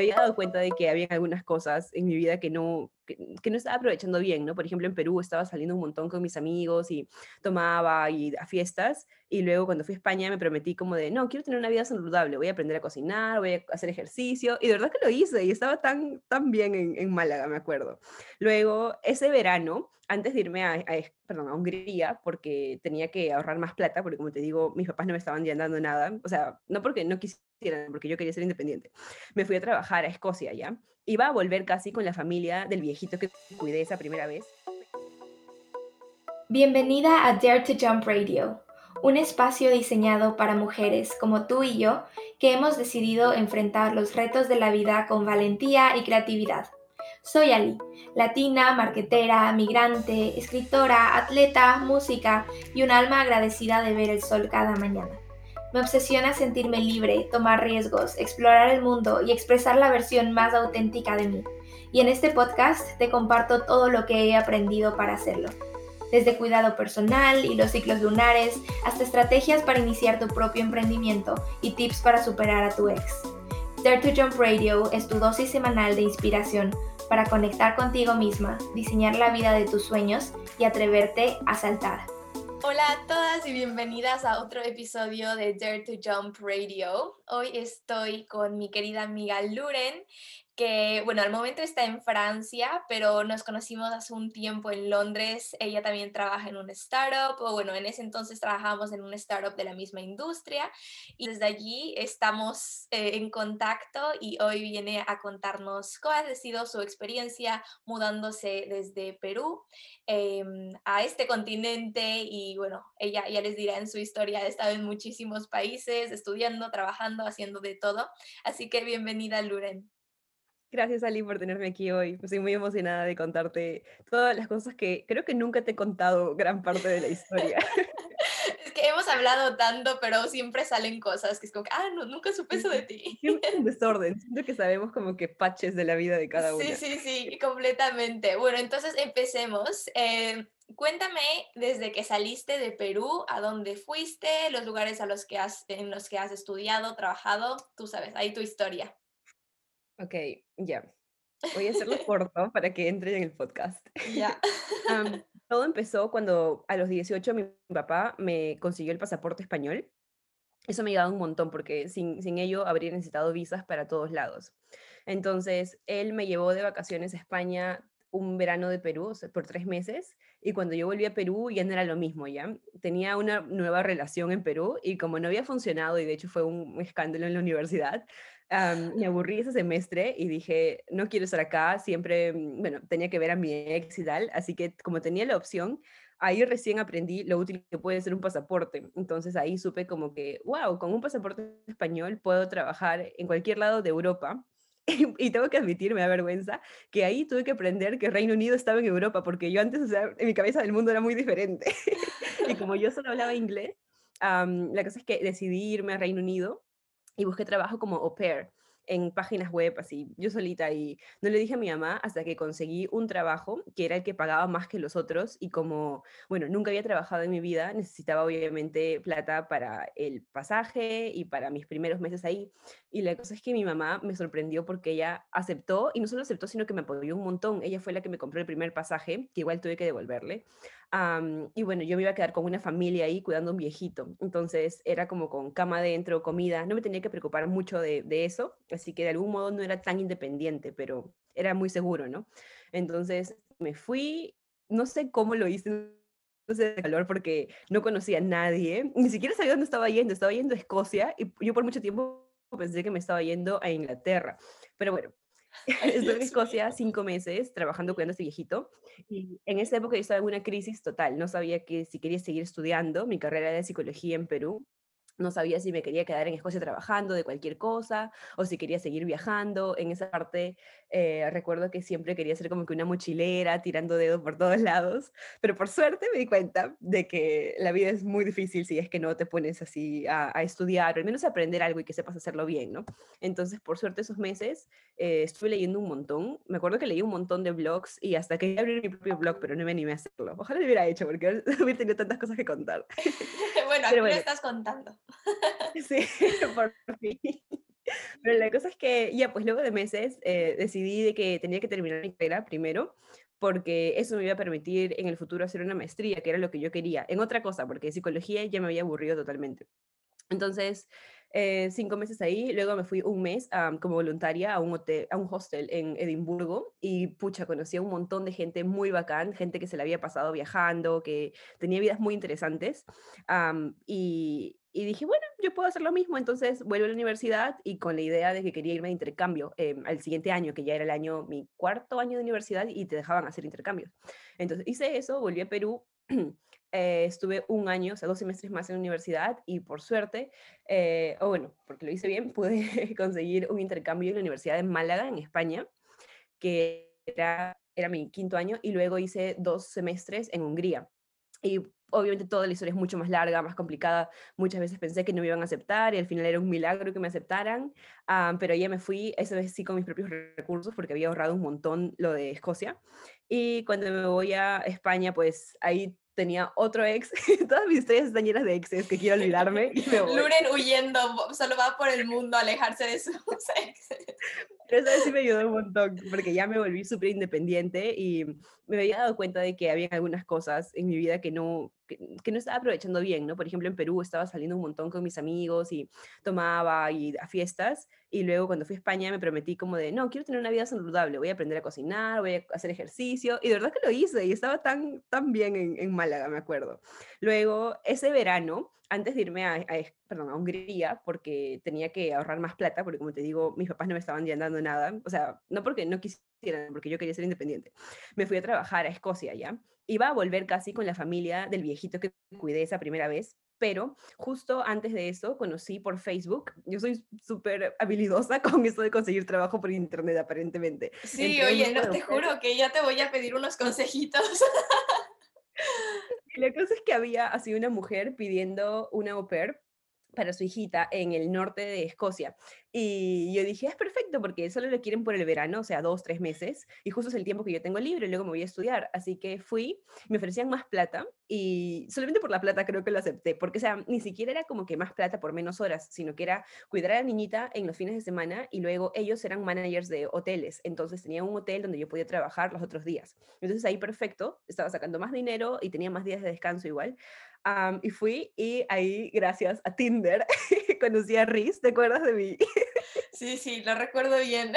había dado cuenta de que había algunas cosas en mi vida que no, que, no estaba aprovechando bien, ¿no? Por ejemplo, en Perú estaba saliendo un montón con mis amigos y tomaba y a fiestas. Y luego cuando fui a España me prometí como de, no, quiero tener una vida saludable, voy a aprender a cocinar, voy a hacer ejercicio. Y de verdad que lo hice y estaba tan, tan bien en, en Málaga, me acuerdo. Luego, ese verano, antes de irme a, a, perdón, a Hungría, porque tenía que ahorrar más plata, porque como te digo, mis papás no me estaban dando nada, o sea, no porque no quisieran, porque yo quería ser independiente. Me fui a trabajar a Escocia ya. Iba a volver casi con la familia del viejito que cuidé esa primera vez. Bienvenida a Dare to Jump Radio, un espacio diseñado para mujeres como tú y yo que hemos decidido enfrentar los retos de la vida con valentía y creatividad. Soy Ali, latina, marquetera, migrante, escritora, atleta, música y un alma agradecida de ver el sol cada mañana. Me obsesiona sentirme libre, tomar riesgos, explorar el mundo y expresar la versión más auténtica de mí. Y en este podcast te comparto todo lo que he aprendido para hacerlo. Desde cuidado personal y los ciclos lunares hasta estrategias para iniciar tu propio emprendimiento y tips para superar a tu ex. Dare to Jump Radio es tu dosis semanal de inspiración para conectar contigo misma, diseñar la vida de tus sueños y atreverte a saltar. Hola a todas y bienvenidas a otro episodio de Dare to Jump Radio. Hoy estoy con mi querida amiga Luren que, bueno, al momento está en Francia, pero nos conocimos hace un tiempo en Londres. Ella también trabaja en un startup, o bueno, en ese entonces trabajábamos en un startup de la misma industria y desde allí estamos eh, en contacto y hoy viene a contarnos cómo ha sido su experiencia mudándose desde Perú em, a este continente y bueno, ella ya les dirá en su historia, ha estado en muchísimos países, estudiando, trabajando, haciendo de todo. Así que bienvenida, Luren. Gracias, Ali, por tenerme aquí hoy. Estoy muy emocionada de contarte todas las cosas que creo que nunca te he contado gran parte de la historia. es que hemos hablado tanto, pero siempre salen cosas que es como, ah, no, nunca supe eso de ti. Siempre en desorden. Siento que sabemos como que paches de la vida de cada uno. Sí, sí, sí, completamente. Bueno, entonces empecemos. Eh, cuéntame desde que saliste de Perú, a dónde fuiste, los lugares a los que has, en los que has estudiado, trabajado, tú sabes, ahí tu historia. Ok, ya. Voy a hacerlo corto para que entre en el podcast. Ya. todo empezó cuando a los 18 mi papá me consiguió el pasaporte español. Eso me ha ayudado un montón porque sin, sin ello habría necesitado visas para todos lados. Entonces, él me llevó de vacaciones a España un verano de Perú por tres meses y cuando yo volví a Perú ya no era lo mismo, ¿ya? Tenía una nueva relación en Perú y como no había funcionado y de hecho fue un escándalo en la universidad, me aburrí ese semestre y dije, no quiero estar acá, siempre, mm, bueno, tenía que ver a mi ex y tal, así que como tenía la opción, ahí recién aprendí lo útil que puede ser un pasaporte. Entonces ahí supe como que, wow, con un pasaporte español puedo trabajar en cualquier lado de Europa. y tengo que admitir, me da vergüenza, que ahí tuve que aprender que Reino Unido estaba en Europa, porque yo antes, o sea, en mi cabeza del mundo era muy diferente. y como yo solo hablaba inglés, la cosa es que decidí irme a Reino Unido y busqué trabajo como au pair en páginas web, así, yo solita, y no le dije a mi mamá hasta que conseguí un trabajo que era el que pagaba más que los otros, y como, bueno, nunca había trabajado en mi vida, necesitaba obviamente plata para el pasaje y para mis primeros meses ahí, y la cosa es que mi mamá me sorprendió porque ella aceptó, y no solo aceptó, sino que me apoyó un montón, ella fue la que me compró el primer pasaje, que igual tuve que devolverle, y bueno, yo me iba a quedar con una familia ahí cuidando a un viejito. Entonces era como con cama adentro, comida. No me tenía que preocupar mucho de, de, eso. Así que de algún modo no era tan independiente, pero era muy seguro, ¿no? Entonces me fui, no sé cómo lo hice, de calor porque no conocía a nadie. Ni siquiera sabía dónde estaba yendo. Estaba yendo a Escocia y yo por mucho tiempo pensé que me estaba yendo a Inglaterra. Pero bueno, Estuve en Escocia cinco meses trabajando cuidando a este viejito y en esa época yo estaba en una crisis total. No sabía que si quería seguir estudiando. Mi carrera era de psicología en Perú no sabía si me quería quedar en Escocia trabajando de cualquier cosa o si quería seguir viajando. En esa parte eh, recuerdo que siempre quería ser como que una mochilera tirando dedos por todos lados, pero por suerte me di cuenta de que la vida es muy difícil si es que no te pones así a, estudiar o al menos a aprender algo y que sepas hacerlo bien, ¿no? Entonces, por suerte esos meses eh, estuve leyendo un montón. Me acuerdo que leí un montón de blogs y hasta que abrir mi propio blog, pero no me animé a hacerlo. Ojalá lo hubiera hecho porque hubiera tenido tantas cosas que contar. bueno, aquí lo estás contando. Sí, por fin. Pero la cosa es que ya, pues luego de meses eh, decidí de que tenía que terminar mi carrera primero porque eso me iba a permitir en el futuro hacer una maestría, que era lo que yo quería, en otra cosa, porque psicología ya me había aburrido totalmente. Entonces, eh, cinco meses ahí, luego me fui un mes como voluntaria a un, hotel, a un hostel en Edimburgo y pucha, conocí a un montón de gente muy bacán, gente que se la había pasado viajando, que tenía vidas muy interesantes. y, dije, bueno, yo puedo hacer lo mismo, entonces vuelvo a la universidad y con la idea de que quería irme de intercambio em, al siguiente año, que ya era el año, mi cuarto año de universidad y te dejaban hacer intercambios. Entonces hice eso, volví a Perú, eh, estuve un año, o sea, dos semestres más en la universidad y por suerte, eh, o bueno, porque lo hice bien, pude conseguir un intercambio en la Universidad de Málaga, en España, que era, era mi quinto año, y luego hice dos semestres en Hungría. Y obviamente toda la historia es mucho más larga, más complicada. Muchas veces pensé que no me iban a aceptar y al final era un milagro que me aceptaran, ah, pero ya me fui, esa vez sí con mis propios recursos porque había ahorrado un montón lo de Escocia. Y cuando me voy a España, pues ahí tenía otro ex. Todas mis historias están llenas de exes que quiero olvidarme. Y Luren huyendo, solo va por el mundo a alejarse de sus exes. Pero eso sí me ayudó un montón, porque ya me volví súper independiente y me había dado cuenta de que había algunas cosas en mi vida que no, que, no estaba aprovechando bien, ¿no? Por ejemplo, en Perú estaba saliendo un montón con mis amigos y tomaba y a fiestas y luego cuando fui a España me prometí como de, no, quiero tener una vida saludable, voy a aprender a cocinar, voy a hacer ejercicio y de verdad que lo hice y estaba tan, tan bien en, en Málaga, me acuerdo. Luego, ese verano, antes de irme a, a, perdón, a Hungría, porque tenía que ahorrar más plata, porque como te digo, mis papás no me estaban dando nada, o sea, no porque no quisieran, porque yo quería ser independiente. Me fui a trabajar a Escocia ya. Iba a volver casi con la familia del viejito que cuidé esa primera vez, pero justo antes de eso conocí por Facebook. Yo soy súper habilidosa con eso de conseguir trabajo por internet, aparentemente. Sí, oye, no te juro que ya te voy a pedir unos consejitos. la cosa es que había así una mujer pidiendo una au pair para su hijita en el norte de Escocia. Y yo dije, es perfecto porque solo lo quieren por el verano, o sea, dos, tres meses, y justo es el tiempo que yo tengo libre, y luego me voy a estudiar. Así que fui, me ofrecían más plata, y solamente por la plata creo que lo acepté, porque, o sea, ni siquiera era como que más plata por menos horas, sino que era cuidar a la niñita en los fines de semana, y luego ellos eran managers de hoteles, entonces tenía un hotel donde yo podía trabajar los otros días. Entonces ahí perfecto, estaba sacando más dinero y tenía más días de descanso igual. Y fui, y ahí, gracias a Tinder, conocí a Riz, ¿te acuerdas de mí? Sí, sí, lo recuerdo bien.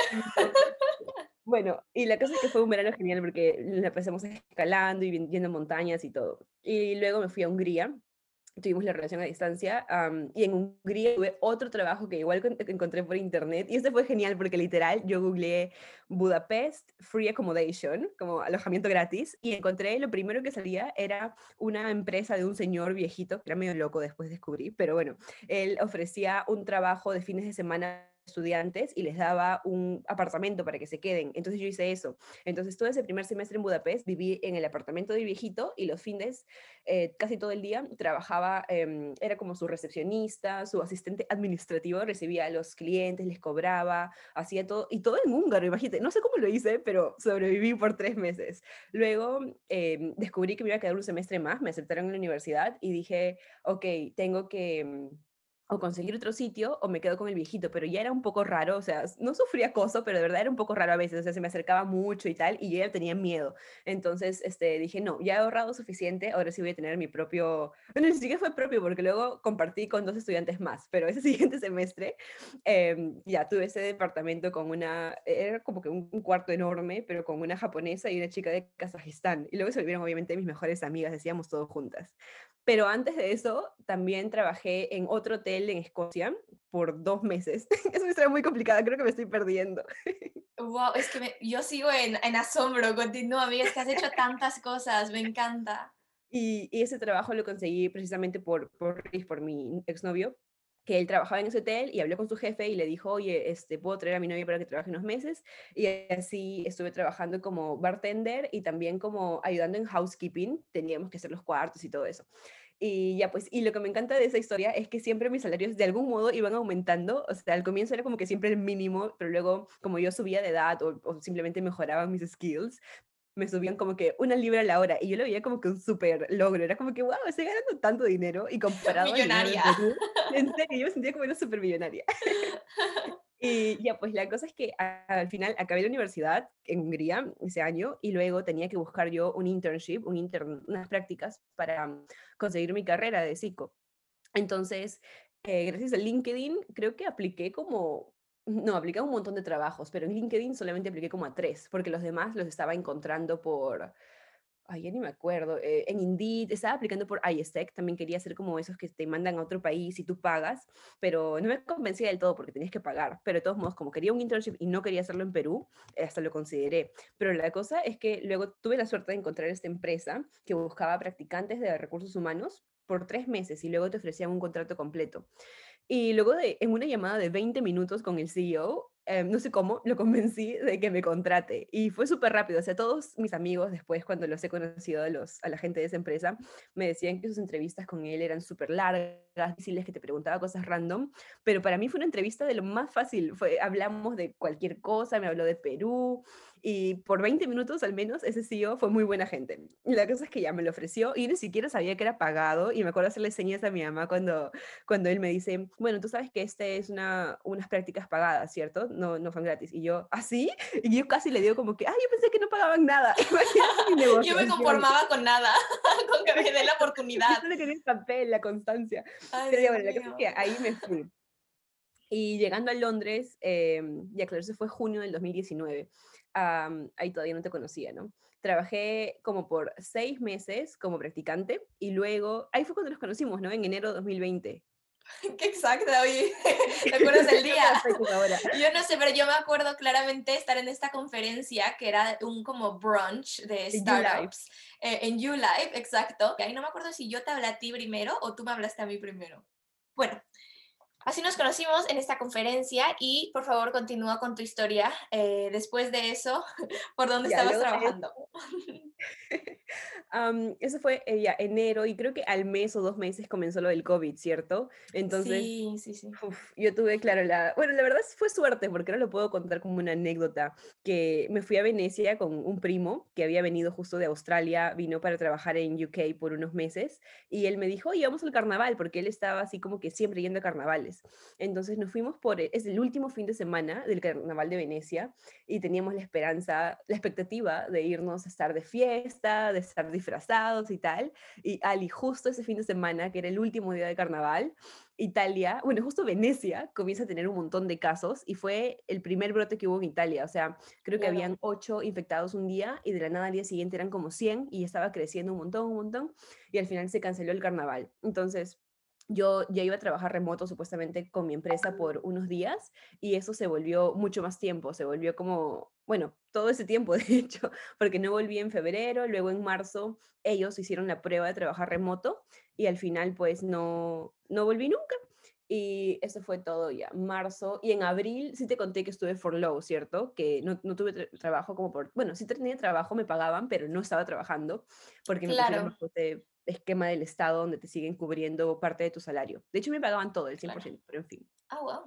Bueno, y la cosa es que fue un verano genial porque la pasamos escalando y viendo montañas y todo. Y luego me fui a Hungría, tuvimos la relación a distancia, y en Hungría tuve otro trabajo que igual encontré por internet, y este fue genial porque literal yo googleé Budapest Free Accommodation, como alojamiento gratis, y encontré, lo primero que salía era una empresa de un señor viejito, que era medio loco después descubrí, pero bueno, él ofrecía un trabajo de fines de semana estudiantes y les daba un apartamento para que se queden. Entonces yo hice eso. Entonces todo ese primer semestre en Budapest viví en el apartamento del viejito y los fines, eh, casi todo el día, trabajaba, em, era como su recepcionista, su asistente administrativo, recibía a los clientes, les cobraba, hacía todo, y todo en húngaro, imagínate. No sé cómo lo hice, pero sobreviví por tres meses. Luego em, descubrí que me iba a quedar un semestre más, me aceptaron en la universidad y dije, ok, tengo que em, o conseguir otro sitio o me quedo con el viejito, pero ya era un poco raro, o sea, no sufría acoso, pero de verdad era un poco raro a veces, o sea, se me acercaba mucho y tal, y yo tenía miedo. Entonces, este, dije, no, ya he ahorrado suficiente, ahora sí voy a tener mi propio, bueno, ni siquiera fue propio, porque luego compartí con dos estudiantes más, pero ese siguiente semestre em, ya tuve ese departamento con una, era como que un, cuarto enorme, pero con una japonesa y una chica de Kazajistán, y luego se volvieron obviamente mis mejores amigas, decíamos todo juntas. Pero antes de eso, también trabajé en otro hotel en Escocia por dos meses. Es una historia muy complicada, creo que me estoy perdiendo. Wow, es que yo sigo en, en asombro, continúa, amiga, es que has hecho tantas cosas, me encanta. Y, y, ese trabajo lo conseguí precisamente por, por, por mi exnovio, que él trabajaba en ese hotel y habló con su jefe y le dijo, oye, este, puedo traer a mi novia para que trabaje unos meses. Y así estuve trabajando como bartender y también como ayudando en housekeeping. Teníamos que hacer los cuartos y todo eso. Y ya pues, y lo que me encanta de esa historia es que siempre mis salarios de algún modo iban aumentando, o sea, al comienzo era como que siempre el mínimo, pero luego como yo subía de edad o, simplemente mejoraban mis skills, me subían como que una libra a la hora y yo lo veía como que un súper logro, era como que, wow, estoy ganando tanto dinero y comparado millonaria. en serio, yo me sentía como una súper millonaria. Y ya, pues la cosa es que al final acabé la universidad en Hungría ese año y luego tenía que buscar yo un internship, un unas prácticas para conseguir mi carrera de psico. Entonces, eh, gracias a LinkedIn, creo que apliqué como, no, apliqué un montón de trabajos, pero en LinkedIn solamente apliqué como a tres, porque los demás los estaba encontrando por, ay, ya ni me acuerdo, eh, en Indeed, estaba aplicando por iStec, también quería hacer como esos que te mandan a otro país y tú pagas, pero no me convencía del todo porque tenías que pagar, pero de todos modos, como quería un internship y no quería hacerlo en Perú, hasta lo consideré, pero la cosa es que luego tuve la suerte de encontrar esta empresa que buscaba practicantes de recursos humanos por tres meses y luego te ofrecían un contrato completo. Y luego de, en una llamada de 20 minutos con el CEO, Em, no sé cómo, lo convencí de que me contrate. Y fue súper rápido. O sea, todos mis amigos después, cuando los he conocido a, los, a la gente de esa empresa, me decían que sus entrevistas con él eran súper largas, difíciles, que te preguntaba cosas random. Pero para mí fue una entrevista de lo más fácil. Fue, hablamos de cualquier cosa, me habló de Perú. Y por 20 minutos al menos, ese CEO fue muy buena gente. La cosa es que ya me lo ofreció y ni siquiera sabía que era pagado. Y me acuerdo hacerle señas a mi mamá cuando, cuando él me dice, bueno, tú sabes que este es una, unas prácticas pagadas, ¿cierto? no, no son gratis. Y yo, ¿así? ¿Ah, y yo casi le digo como que, ay, yo pensé que no pagaban nada. yo me conformaba con nada, con que me dé la oportunidad. Yo que el papel, la constancia. Pero ya, bueno, la cosa es que ahí me fui. Y llegando a Londres, eh, ya claro, eso fue junio del 2019. ahí todavía no te conocía, ¿no? Trabajé como por seis meses como practicante y luego, ahí fue cuando nos conocimos, ¿no? En enero de 2020. Qué exacto, oye, ¿te acuerdas del día? Yo no sé, pero yo me acuerdo claramente estar en esta conferencia que era un como brunch de startups eh, en YouLive, exacto. Ahí no me acuerdo si yo te hablé a ti primero o tú me hablaste a mí primero. Bueno, Así nos conocimos en esta conferencia y por favor continúa con tu historia eh, después de eso, por dónde estabas trabajando. eso fue eh, ya enero y creo que al mes o dos meses comenzó lo del COVID, ¿cierto? Entonces, sí, sí, sí. yo tuve, claro, la, bueno, la verdad fue suerte porque ahora lo puedo contar como una anécdota, que me fui a Venecia con un primo que había venido justo de Australia, vino para trabajar en UK por unos meses y él me dijo, oye, vamos al carnaval, porque él estaba así como que siempre yendo a carnavales. Entonces nos fuimos por, e, es el último fin de semana del carnaval de Venecia y teníamos la esperanza, la expectativa de irnos a estar de fiesta, de estar disfrazados y tal. Y Ali, justo ese fin de semana, que era el último día de carnaval, Italia, bueno, justo Venecia comienza a tener un montón de casos y fue el primer brote que hubo en Italia. O sea, creo que habían ocho infectados un día y de la nada al día siguiente eran como 100 y estaba creciendo un montón, un montón. Y al final se canceló el carnaval. Entonces, yo ya iba a trabajar remoto supuestamente con mi empresa por unos días y eso se volvió mucho más tiempo, se volvió como, bueno, todo ese tiempo de hecho, porque no volví en febrero, luego en marzo ellos hicieron la prueba de trabajar remoto y al final pues no, no volví nunca. Y eso fue todo ya, marzo. Y en abril sí te conté que estuve for low, ¿cierto? Que no, no tuve trabajo como por... Bueno, sí tenía trabajo, me pagaban, pero no estaba trabajando porque me claro. pusieron esquema del Estado donde te siguen cubriendo parte de tu salario. De hecho, me pagaban todo, el 100%, pero en fin. Ah, wow.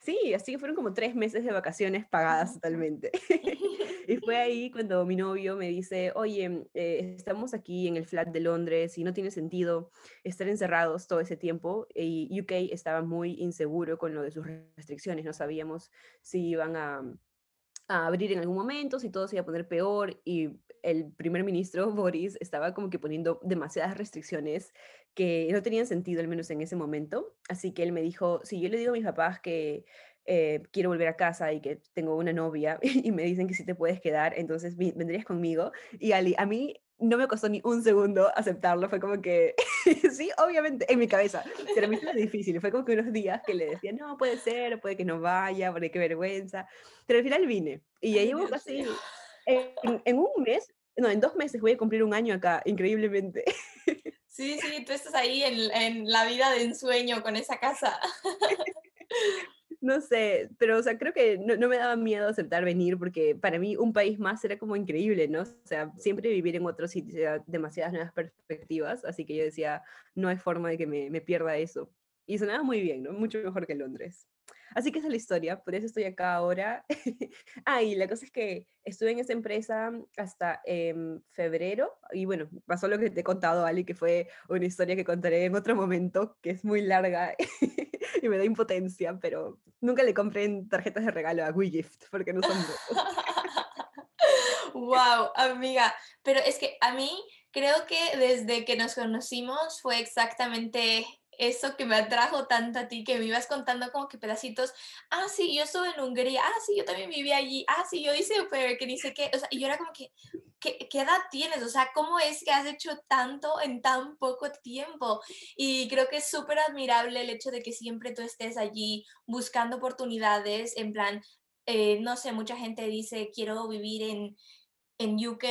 Sí, así que fueron como tres meses de vacaciones pagadas totalmente. y fue ahí cuando mi novio me dice, oye, eh, estamos aquí en el flat de Londres y no tiene sentido estar encerrados todo ese tiempo. Y UK estaba muy inseguro con lo de sus restricciones, no sabíamos si iban a a abrir en algún momento, si todo se iba a poner peor y el primer ministro Boris estaba como que poniendo demasiadas restricciones que no tenían sentido, al menos en ese momento. Así que él me dijo, si yo le digo a mis papás que eh, quiero volver a casa y que tengo una novia y me dicen que si te puedes quedar, entonces vendrías conmigo. Y Ali, a mí no me costó ni un segundo aceptarlo, fue como que, sí, obviamente, en mi cabeza, pero a mí fue difícil, fue como que unos días que le decía, no, puede ser, puede que no vaya, porque qué vergüenza, pero al final vine, y ya llevo casi, en, un mes, no, en dos meses voy a cumplir un año acá, increíblemente. Sí, sí, tú estás ahí en, en la vida de ensueño con esa casa. no sé, pero o sea, creo que no, me daba miedo aceptar venir porque para mí un país más era como increíble, ¿no? O sea, siempre vivir en otro sitio, demasiadas nuevas perspectivas, así que yo decía, no hay forma de que me, me pierda eso. Y sonaba muy bien, ¿no? Mucho mejor que Londres. Así que esa es la historia, por eso estoy acá ahora. ah, y la cosa es que estuve en esa empresa hasta en febrero, y bueno, pasó lo que te he contado, Ali, que fue una historia que contaré en otro momento, que es muy larga y me da impotencia, pero nunca le compré tarjetas de regalo a WeGift porque no son wow, amiga, pero es que a mí creo que desde que nos conocimos fue exactamente eso que me atrajo tanto a ti, que me ibas contando como que pedacitos, ah, sí, yo estuve en Hungría, ah, sí, yo también viví allí, ah, sí, yo hice que dice que, o sea, y yo era como que, ¿qué, ¿qué, edad tienes? O sea, ¿cómo es que has hecho tanto en tan poco tiempo? Y creo que es súper admirable el hecho de que siempre tú estés allí buscando oportunidades, en plan, eh, no sé, mucha gente dice, quiero vivir en en UK,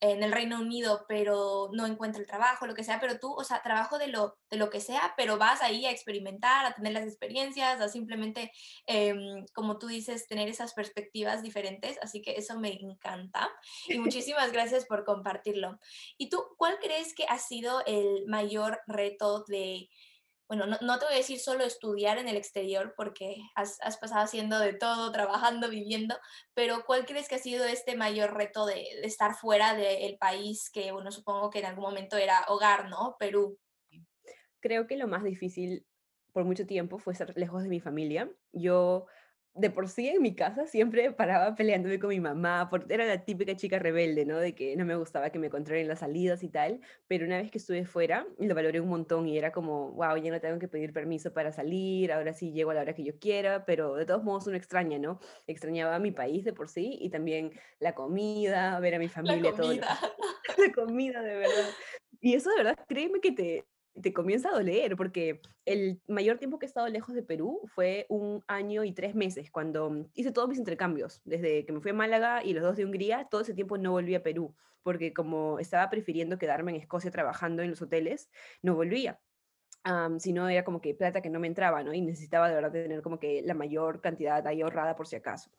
en el Reino Unido, pero no encuentra el trabajo, lo que sea, pero tú, o sea, trabajo de lo, de lo que sea, pero vas ahí a experimentar, a tener las experiencias, a simplemente, em, como tú dices, tener esas perspectivas diferentes, así que eso me encanta y muchísimas gracias por compartirlo. ¿Y tú, cuál crees que ha sido el mayor reto de bueno, no, te voy a decir solo estudiar en el exterior porque has, pasado haciendo de todo, trabajando, viviendo, pero ¿cuál crees que ha sido este mayor reto de, estar fuera del país que, bueno, supongo que en algún momento era hogar, ¿no? Perú. Creo que lo más difícil por mucho tiempo fue estar lejos de mi familia. Yo de por sí en mi casa siempre paraba peleándome con mi mamá, porque era la típica chica rebelde, ¿no? De que no me gustaba que me controlen las salidas y tal, pero una vez que estuve fuera, lo valoré un montón y era como, wow, ya no tengo que pedir permiso para salir, ahora sí llego a la hora que yo quiera, pero de todos modos uno extraña, ¿no? Extrañaba mi país de por sí y también la comida, ver a mi familia, la comida. todo. la comida, de verdad. Y eso de verdad, créeme que te, te comienza a doler, porque el mayor tiempo que he estado lejos de Perú fue un año y tres meses, cuando hice todos mis intercambios, desde que me fui a Málaga y los dos de Hungría, todo ese tiempo no volví a Perú, porque como estaba prefiriendo quedarme en Escocia trabajando en los hoteles, no volvía. Si no era como que plata que no me entraba, ¿no? Y necesitaba de verdad tener como que la mayor cantidad ahí ahorrada por si acaso.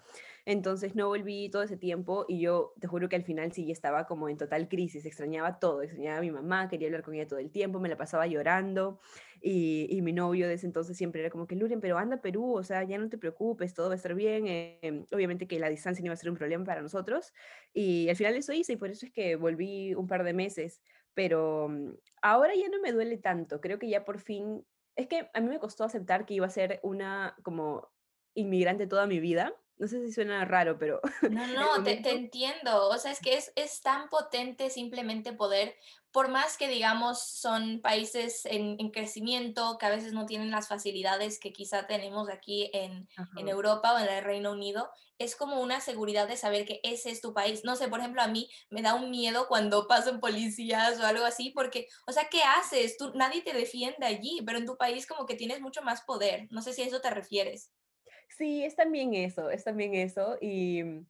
Entonces no volví todo ese tiempo y yo te juro que al final sí estaba como en total crisis, extrañaba todo, extrañaba a mi mamá, quería hablar con ella todo el tiempo, me la pasaba llorando y, mi novio de ese entonces siempre era como que Luren, pero anda Perú, o sea, ya no te preocupes, todo va a estar bien. Em, obviamente que la distancia no iba a ser un problema para nosotros y al final eso hice y por eso es que volví un par de meses, pero mm, ahora ya no me duele tanto, creo que ya por fin, es que a mí me costó aceptar que iba a ser una como inmigrante toda mi vida no sé si suena raro, pero... No, no, te, entiendo. O sea, es que es, es, tan potente simplemente poder, por más que digamos son países en, crecimiento, que a veces no tienen las facilidades que quizá tenemos aquí en, en, Europa o en el Reino Unido, es como una seguridad de saber que ese es tu país. No sé, por ejemplo, a mí me da un miedo cuando pasan policías o algo así, porque, o sea, ¿qué haces? Tú, nadie te defiende allí, pero en tu país como que tienes mucho más poder. No sé si a eso te refieres. Sí, es también eso, es también eso. Y, mm,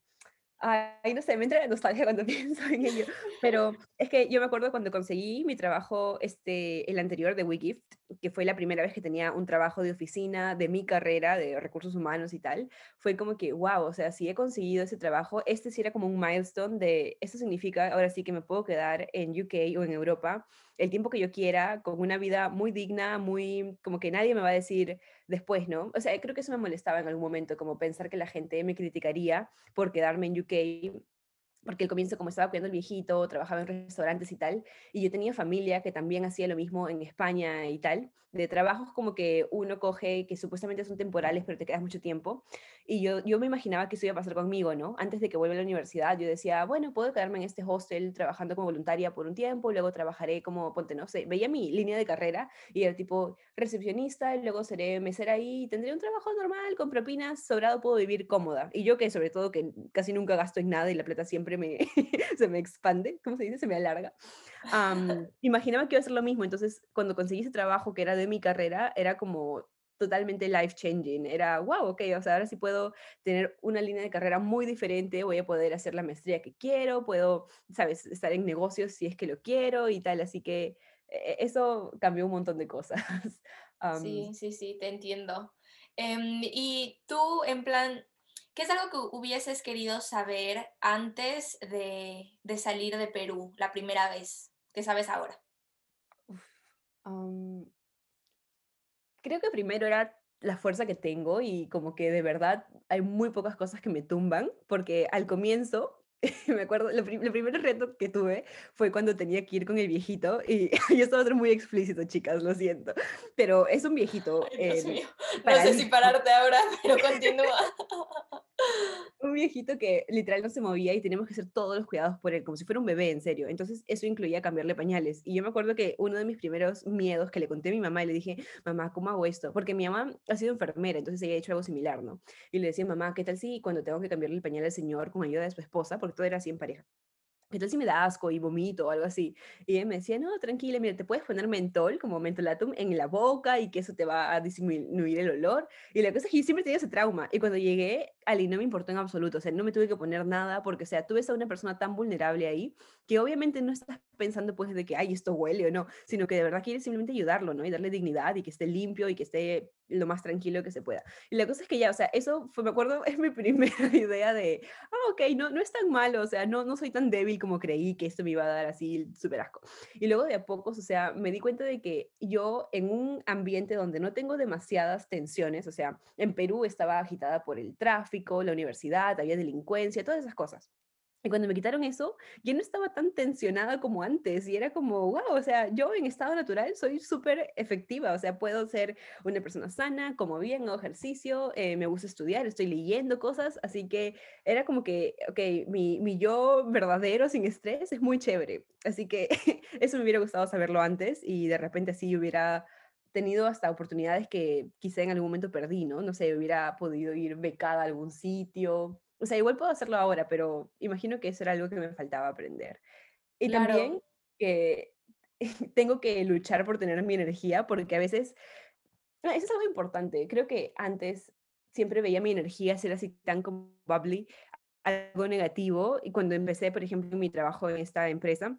ay, no sé, me entra la nostalgia cuando pienso en ello. Pero es que yo me acuerdo cuando conseguí mi trabajo, este, el anterior de WeGift, que fue la primera vez que tenía un trabajo de oficina de mi carrera, de recursos humanos y tal, fue como que, wow, o sea, si he conseguido ese trabajo, este sí era como un milestone de, esto significa, ahora sí que me puedo quedar en UK o en Europa el tiempo que yo quiera, con una vida muy digna, muy, como que nadie me va a decir después, ¿no? O sea, creo que eso me molestaba en algún momento, como pensar que la gente me criticaría por quedarme en UK porque al comienzo como estaba cuidando el viejito, trabajaba en restaurantes y tal, y yo tenía familia que también hacía lo mismo en España y tal, de trabajos como que uno coge, que supuestamente son temporales, pero te quedas mucho tiempo, y yo, yo me imaginaba que eso iba a pasar conmigo, ¿no? Antes de que vuelva a la universidad, yo decía, bueno, puedo quedarme en este hostel trabajando como voluntaria por un tiempo, luego trabajaré como, ponte, no sé, veía mi línea de carrera y era tipo recepcionista, luego seré mesera ahí, y tendré un trabajo normal, con propinas, sobrado puedo vivir cómoda, y yo que sobre todo que casi nunca gasto en nada y la plata siempre me, se me expande, ¿cómo se dice? Se me alarga. imaginaba que iba a ser lo mismo, entonces cuando conseguí ese trabajo que era de mi carrera, era como totalmente life changing. Era, wow, ok, o sea, ahora sí puedo tener una línea de carrera muy diferente, voy a poder hacer la maestría que quiero, puedo, sabes, estar en negocios si es que lo quiero y tal, así que e-, eso cambió un montón de cosas. sí, sí, sí, te entiendo. Em, y tú, en plan, ¿Qué es algo que hubieses querido saber antes de, salir de Perú la primera vez? ¿Qué sabes ahora? Creo que primero era la fuerza que tengo y como que de verdad hay muy pocas cosas que me tumban, porque al comienzo me acuerdo, lo, el primer reto que tuve fue cuando tenía que ir con el viejito y yo estaba otro muy explícito, chicas, lo siento, pero es un viejito. Ay, Dios No sé si pararte ahora, pero continúa. un viejito que literal no se movía y teníamos que hacer todos los cuidados por él, como si fuera un bebé, en serio. Entonces, eso incluía cambiarle pañales. Y yo me acuerdo que uno de mis primeros miedos que le conté a mi mamá y le dije, mamá, ¿cómo hago esto? Porque mi mamá ha sido enfermera, entonces ella ha hecho algo similar, ¿no? Y le decía, mamá, ¿qué tal si cuando tengo que cambiarle el pañal al señor con ayuda de su esposa, porque todo era así en pareja? ¿qué tal si me da asco y vomito o algo así? Y me decía, no, tranquila, mira, te puedes poner mentol, como mentolatum, en la boca y que eso te va a disminuir el olor. Y la cosa es que yo siempre tenía ese trauma. Y cuando llegué, Ali, no me importó en absoluto. O sea, no me tuve que poner nada porque, o sea, tú ves a una persona tan vulnerable ahí que obviamente no estás pensando pues de que, ay, esto huele o no, sino que de verdad quieres simplemente ayudarlo, ¿no? Y darle dignidad y que esté limpio y que esté lo más tranquilo que se pueda. Y la cosa es que ya, o sea, eso fue, me acuerdo, es mi primera idea de, ah, ok, no, no es tan malo, o sea, no, no soy tan débil como creí que esto me iba a dar así súper asco. Y luego de a pocos, o sea, me di cuenta de que yo en un ambiente donde no tengo demasiadas tensiones, o sea, en Perú estaba agitada por el tráfico, la universidad, había delincuencia, todas esas cosas. Y cuando me quitaron eso, ya no estaba tan tensionada como antes y era como, wow, o sea, yo en estado natural soy súper efectiva, o sea, puedo ser una persona sana, como bien, hago ejercicio, eh, me gusta estudiar, estoy leyendo cosas, así que era como que, ok, mi, mi yo verdadero sin estrés es muy chévere, así que eso me hubiera gustado saberlo antes y de repente así hubiera tenido hasta oportunidades que quizá en algún momento perdí, ¿no? No sé, hubiera podido ir becada a algún sitio o sea, igual puedo hacerlo ahora, pero imagino que eso era algo que me faltaba aprender. Y también que tengo que luchar por tener mi energía, porque a veces, ah, eso es algo importante. Creo que antes siempre veía mi energía ser así tan como bubbly, algo negativo, y cuando empecé, por ejemplo, mi trabajo en esta empresa,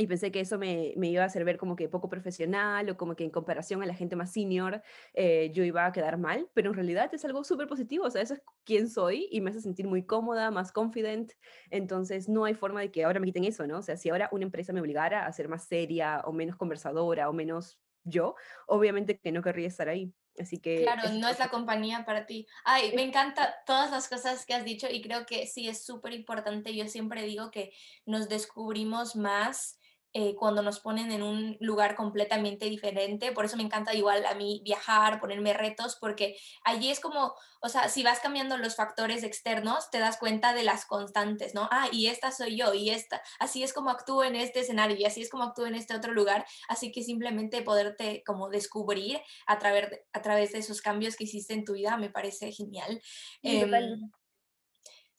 y pensé que eso me, me, iba a hacer ver como que poco profesional o como que en comparación a la gente más senior eh, yo iba a quedar mal, pero en realidad es algo súper positivo, o sea, eso es quién soy y me hace sentir muy cómoda, más confident, entonces no hay forma de que ahora me quiten eso, ¿no? O sea, si ahora una empresa me obligara a ser más seria o menos conversadora o menos yo, obviamente que no querría estar ahí. Así que... Claro, no es la compañía para ti. Ay, me encanta todas las cosas que has dicho y creo que sí es súper importante. Yo siempre digo que nos descubrimos más eh, cuando nos ponen en un lugar completamente diferente. Por eso me encanta igual a mí viajar, ponerme retos, porque allí es como, o sea, si vas cambiando los factores externos, te das cuenta de las constantes, ¿no? Ah, y esta soy yo, y esta, así es como actúo en este escenario, y así es como actúo en este otro lugar. Así que simplemente poderte como descubrir a través a través de esos cambios que hiciste en tu vida me parece genial. Sí,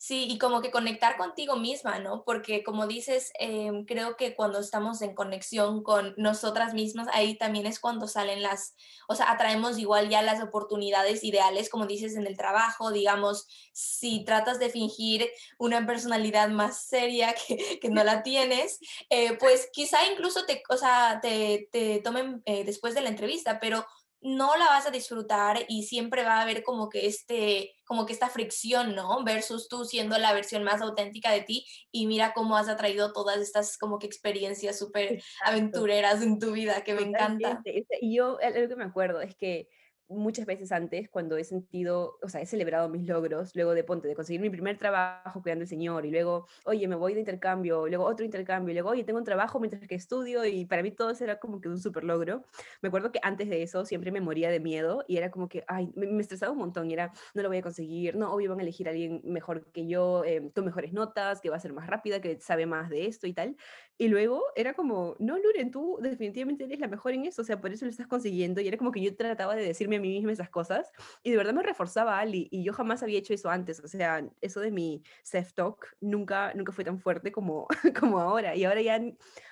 y como que conectar contigo misma, ¿no? Porque como dices, em, creo que cuando estamos en conexión con nosotras mismas, ahí también es cuando salen las, o sea, atraemos igual ya las oportunidades ideales, como dices, en el trabajo, digamos, si tratas de fingir una personalidad más seria que, no la tienes, eh, pues quizá incluso te, o sea, te, te tomen eh, después de la entrevista, pero no la vas a disfrutar y siempre va a haber como que este, como que esta fricción, ¿no? Versus tú siendo la versión más auténtica de ti y mira cómo has atraído todas estas como que experiencias súper aventureras en tu vida, que me encanta. Y yo, algo que me acuerdo es que muchas veces antes, cuando he sentido, o sea, he celebrado mis logros, luego de Ponte, de conseguir mi primer trabajo cuidando al Señor, y luego, oye, me voy de intercambio, luego otro intercambio, y luego, oye, tengo un trabajo mientras que estudio, y para mí todo eso era como que un súper logro. Me acuerdo que antes de eso siempre me moría de miedo, y era como que, ay, me, estresaba un montón, y era, no lo voy a conseguir, no, obvio van a elegir a alguien mejor que yo, eh, con mejores notas, que va a ser más rápida, que sabe más de esto y tal. Y luego era como, no, Luren, tú definitivamente eres la mejor en eso, o sea, por eso lo estás consiguiendo, y era como que yo trataba de decirme mí misma esas cosas y de verdad me reforzaba Ali y yo jamás había hecho eso antes, o sea, eso de mi self-talk nunca, nunca fue tan fuerte como, como ahora y ahora ya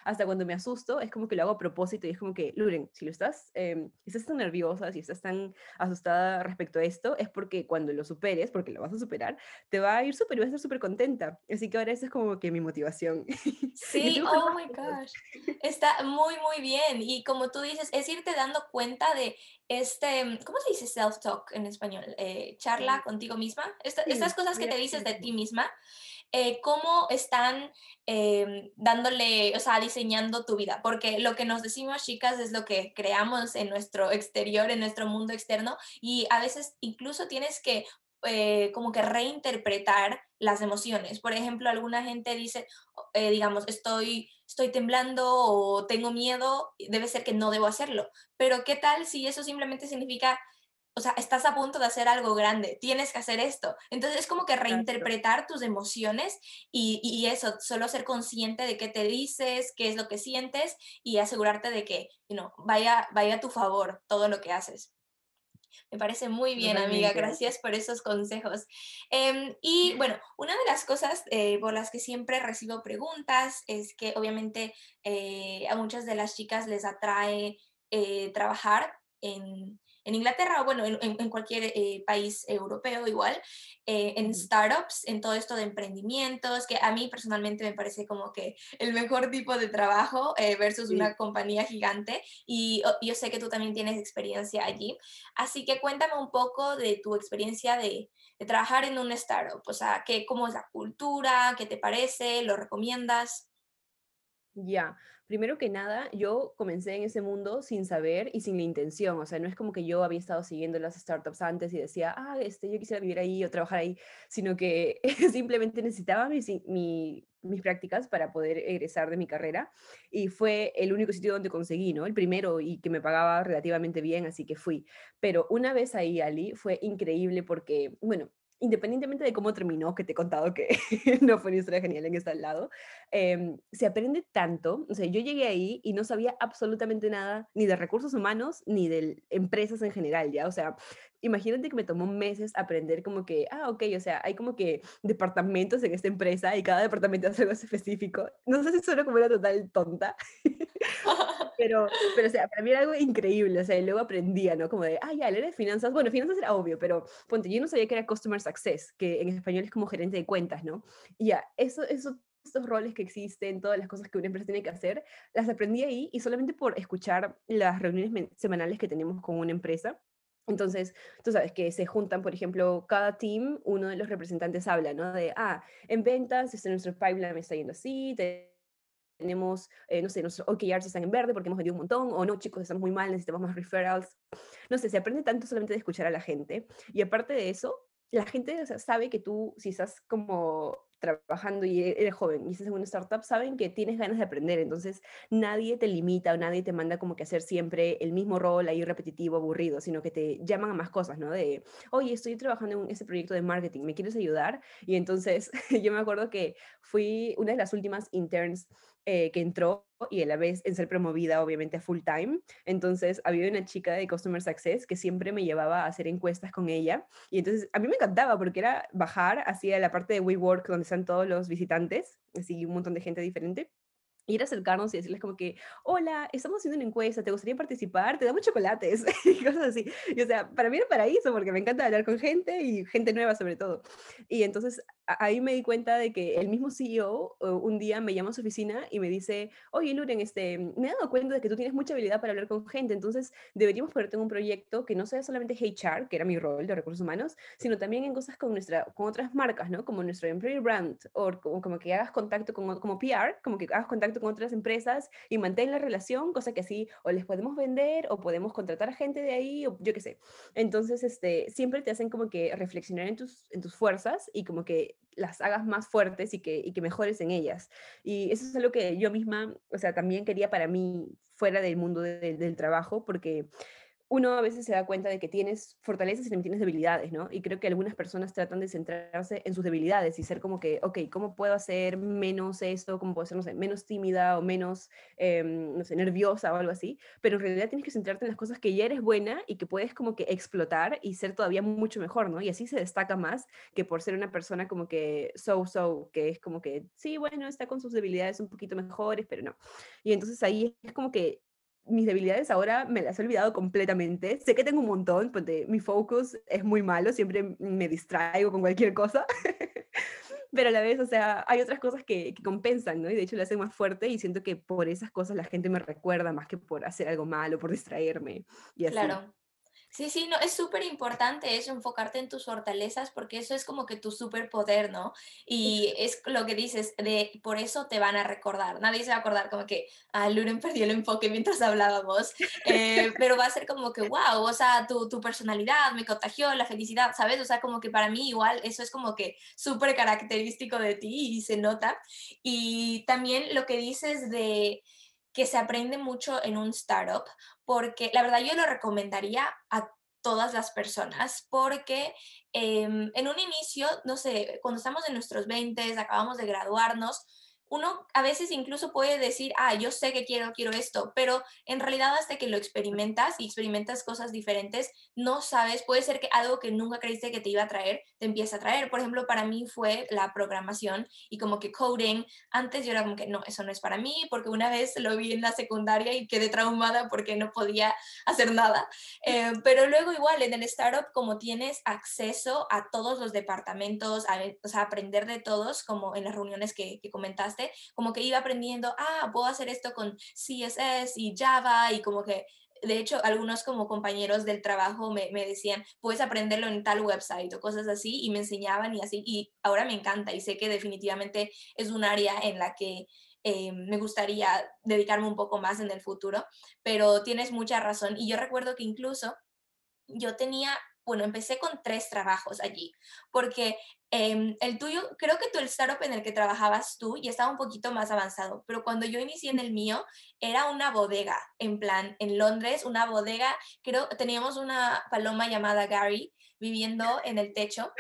hasta cuando me asusto es como que lo hago a propósito y es como que, Luren, si lo estás, eh, estás tan nerviosa, si estás tan asustada respecto a esto, es porque cuando lo superes, porque lo vas a superar, te va a ir súper y vas a estar súper contenta. Así que ahora eso es como que mi motivación. Sí, oh my gosh, está muy, muy bien. Y como tú dices, es irte dando cuenta de este, ¿cómo se dice self-talk en español? Eh, charla contigo misma. estas cosas que te dices de ti misma, eh, ¿cómo están em, dándole, o sea, diseñando tu vida? Porque lo que nos decimos, chicas, es lo que creamos en nuestro exterior, en nuestro mundo externo, y a veces incluso tienes que eh, como que reinterpretar las emociones. Por ejemplo, alguna gente dice, eh, digamos, estoy, estoy temblando o tengo miedo, debe ser que no debo hacerlo. Pero ¿qué tal si eso simplemente significa o sea, estás a punto de hacer algo grande, tienes que hacer esto. Entonces es como que reinterpretar tus emociones y, eso, solo ser consciente de qué te dices, qué es lo que sientes y asegurarte de que, you vaya, vaya a tu favor todo lo que haces. Me parece muy bien, amiga. Gracias por esos consejos. Em, y bueno, una de las cosas eh, por las que siempre recibo preguntas es que obviamente eh, a muchas de las chicas les atrae eh, trabajar en, en Inglaterra o bueno, en, cualquier eh, país europeo igual, eh, en startups, en todo esto de emprendimientos, que a mí personalmente me parece como que el mejor tipo de trabajo eh, versus una compañía gigante y yo sé que tú también tienes experiencia allí, así que cuéntame un poco de tu experiencia de, de trabajar en un startup, o sea, ¿qué, ¿cómo es la cultura? ¿Qué te parece? ¿Lo recomiendas? Ya, primero que nada, yo comencé en ese mundo sin saber y sin la intención, o sea, no es como que yo había estado siguiendo las startups antes y decía, ah, este, yo quisiera vivir ahí o trabajar ahí, sino que simplemente necesitaba mis, prácticas para poder egresar de mi carrera y fue el único sitio donde conseguí, ¿no? El primero y que me pagaba relativamente bien, así que fui. Pero una vez ahí, Ali, fue increíble porque, bueno, independientemente de cómo terminó, que te he contado que no fue una historia genial en este lado, em, se aprende tanto. O sea, yo llegué ahí y no sabía absolutamente nada, ni de recursos humanos, ni de empresas en general, ¿ya? O sea, imagínate que me tomó meses aprender como que, ah, ok, o sea, hay como que departamentos en esta empresa y cada departamento hace algo específico. No sé si suena como una total tonta, pero, pero, o sea, para mí era algo increíble, o sea, y luego aprendía, ¿no? Como de, ah, ya, él era de finanzas, bueno, finanzas era obvio, pero ponte, yo no sabía que era Customer Success, que en español es como gerente de cuentas, ¿no? Y ya, eso, eso estos roles que existen, todas las cosas que una empresa tiene que hacer, las aprendí ahí y solamente por escuchar las reuniones semanales que tenemos con una empresa, entonces, tú sabes que se juntan, por ejemplo, cada team, uno de los representantes habla, ¿no? De, ah, en ventas, este, nuestro pipeline está yendo así, tenemos, eh, no sé, nuestros OKRs están en verde porque hemos vendido un montón, o no, chicos, estamos muy mal, necesitamos más referrals. No sé, se aprende tanto solamente de escuchar a la gente. Y aparte de eso, la gente sabe que tú, si estás como trabajando y e-, eres joven y estás en una startup, saben que tienes ganas de aprender, entonces nadie te limita o nadie te manda como que hacer siempre el mismo rol ahí repetitivo, aburrido, sino que te llaman a más cosas, ¿no? De, oye, estoy trabajando en este proyecto de marketing, ¿me quieres ayudar? Y entonces yo me acuerdo que fui una de las últimas interns eh, que entró y a la vez en ser promovida obviamente a full time. Entonces había una chica de Customer Success que siempre me llevaba a hacer encuestas con ella y entonces a mí me encantaba porque era bajar hacia la parte de WeWork donde están todos los visitantes, así un montón de gente diferente ir a acercarnos y decirles como que, hola, estamos haciendo una encuesta, ¿te gustaría participar? Te damos chocolates y cosas así. Y o sea, para mí era paraíso porque me encanta hablar con gente y gente nueva sobre todo. Y entonces ahí me di cuenta de que el mismo CEO un día me llama a su oficina y me dice, oye, Luren, este, me he dado cuenta de que tú tienes mucha habilidad para hablar con gente, entonces deberíamos ponerte en un proyecto que no sea solamente HR, que era mi rol de recursos humanos, sino también en cosas con, nuestra, con otras marcas, ¿no? Como nuestro employer brand, o como, como que hagas contacto con, como PR, como que hagas contacto con otras empresas y mantén la relación, cosa que así o les podemos vender o podemos contratar a gente de ahí o yo qué sé. Entonces, este, siempre te hacen como que reflexionar en tus, en tus fuerzas y como que las hagas más fuertes y que, y que mejores en ellas. Y eso es algo que yo misma, o sea, también quería para mí fuera del mundo del trabajo, porque uno a veces se da cuenta de que tienes fortalezas y también tienes debilidades, ¿no? Y creo que algunas personas tratan de centrarse en sus debilidades y ser como que, ok, ¿cómo puedo hacer menos esto? ¿Cómo puedo ser, menos tímida o menos, em, no sé, nerviosa o algo así? Pero en realidad tienes que centrarte en las cosas que ya eres buena y que puedes como que explotar y ser todavía mucho mejor, ¿no? Y así se destaca más que por ser una persona como que so-so, que es como que, sí, bueno, está con sus debilidades un poquito mejores, pero no. Y entonces ahí es como que mis debilidades ahora me las he olvidado completamente. Sé que tengo un montón, porque mi focus es muy malo, siempre me distraigo con cualquier cosa. Pero a la vez, o sea, hay otras cosas que, compensan, ¿no? Y de hecho le hacen más fuerte y siento que por esas cosas la gente me recuerda más que por hacer algo malo, por distraerme y así. Claro. Sí, sí, no, es súper importante eso, enfocarte en tus fortalezas, porque eso es como que tu superpoder, ¿no? Y es lo que dices, de por eso te van a recordar. Nadie se va a acordar como que, ah, Luren perdió el enfoque mientras hablábamos, eh, pero va a ser como que, wow, o sea, tu, tu personalidad me contagió, la felicidad, ¿sabes? O sea, como que para mí igual eso es como que súper característico de ti y se nota. Y también lo que dices de que se aprende mucho en un startup, porque la verdad yo lo recomendaría a todas las personas, porque em, en un inicio, no sé, cuando estamos en nuestros 20, acabamos de graduarnos, uno a veces incluso puede decir, ah, yo sé que quiero, quiero esto, pero en realidad hasta que lo experimentas y experimentas cosas diferentes, no sabes, puede ser que algo que nunca creíste que te iba a traer, te empieza a traer. Por ejemplo, para mí fue la programación y como que coding, antes yo era como que no, eso no es para mí, porque una vez lo vi en la secundaria y quedé traumada porque no podía hacer nada. Eh, pero luego igual en el startup, como tienes acceso a todos los departamentos, a, o sea, aprender de todos, como en las reuniones que, que comentaste, como que iba aprendiendo, ah, puedo hacer esto con CSS y Java y como que de hecho, algunos como compañeros del trabajo me, decían, puedes aprenderlo en tal website o cosas así, y me enseñaban y así, y ahora me encanta y sé que definitivamente es un área en la que eh, me gustaría dedicarme un poco más en el futuro, pero tienes mucha razón. Y yo recuerdo que incluso yo tenía bueno, empecé con tres trabajos allí, porque em, el tuyo, creo que tú el startup en el que trabajabas tú ya estaba un poquito más avanzado, pero cuando yo inicié en el mío era una bodega, en plan, en Londres, una bodega, creo, teníamos una paloma llamada Gary viviendo en el techo